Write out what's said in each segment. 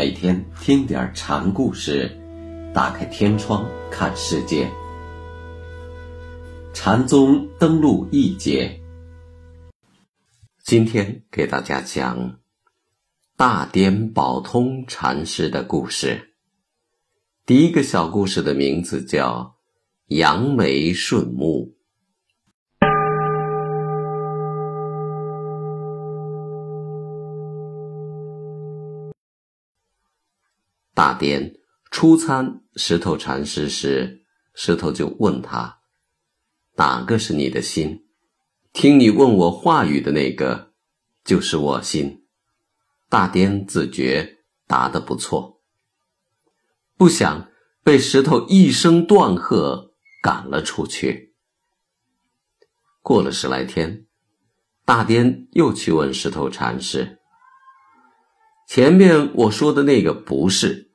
每天听点禅故事，打开天窗看世界。禅宗登陆一节，今天给大家讲大颠宝通禅师的故事。第一个小故事的名字叫《扬眉顺目》。大颠初参石头禅师时，石头就问他：“哪个是你的心？”听你问我话语的那个，就是我心。大颠自觉答得不错，不想被石头一声断喝赶了出去。过了十来天，大颠又去问石头禅师：“前面我说的那个不是？”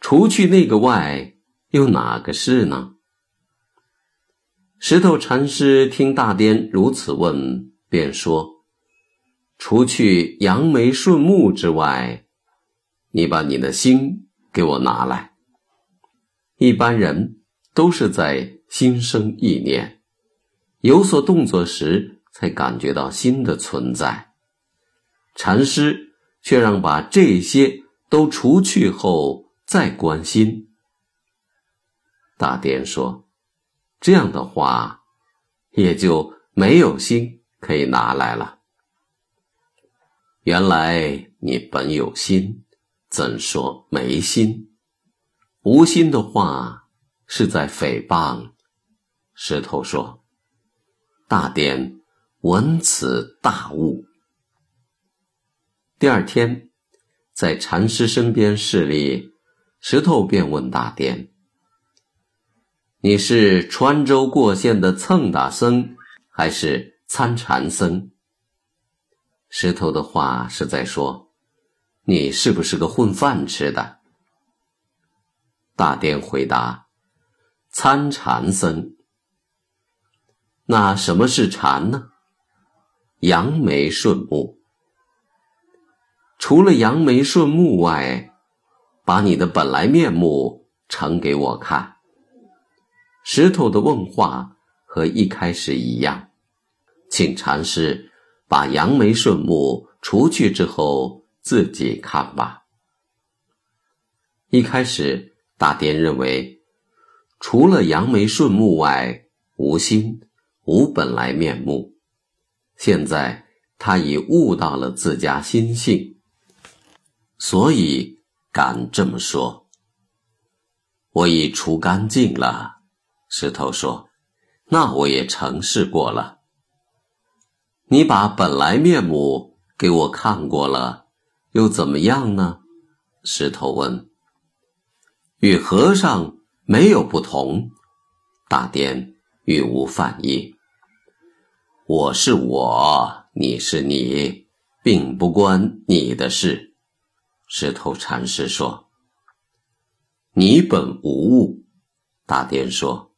除去那个外，又哪个是呢？石头禅师听大颠如此问，便说：“除去扬眉顺目之外，你把你的心给我拿来。一般人都是在心生意念，有所动作时才感觉到心的存在。禅师却让把这些都除去后。”再关心，大颠说：“这样的话，也就没有心可以拿来了。原来你本有心，怎说没心？无心的话是在诽谤。”石头说：“大颠闻此大悟。第二天，在禅师身边侍立。”石头便问大颠：“你是川州过县的蹭打僧，还是参禅僧？”石头的话是在说：“你是不是个混饭吃的？”大颠回答：“参禅僧。”那什么是禅呢？扬眉顺目。除了扬眉顺目外，把你的本来面目呈给我看。石头的问话和一开始一样，请禅师把扬眉顺目除去之后自己看吧。一开始，大颠认为，除了扬眉顺目外，无心，无本来面目。现在他已悟到了自家心性，所以。敢这么说，我已除干净了。石头说：“那我也尝试过了。你把本来面目给我看过了，又怎么样呢？”石头问。与和尚没有不同，大颠语无犯意。我是我，你是你，并不关你的事。石头禅师说：“你本无物。”大颠说：“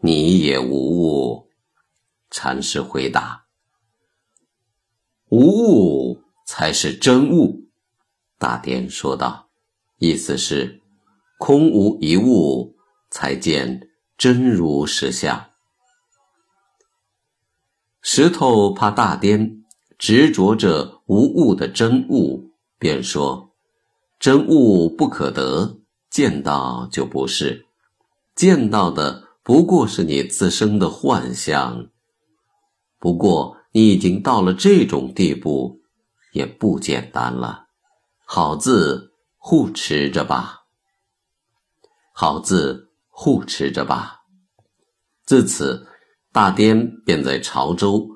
你也无物。”禅师回答：“无物才是真物。”大颠说道：“意思是，空无一物，才见真如实相。”石头怕大颠执着着无物的真物。便说：“真物不可得，见到就不是，见到的不过是你自身的幻象。不过你已经到了这种地步，也不简单了。好字护持着吧，好字护持着吧。自此，大颠便在潮州，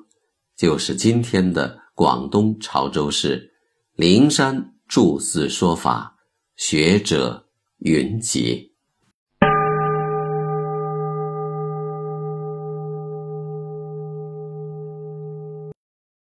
就是今天的广东潮州市。”灵山住寺说法，学者云集。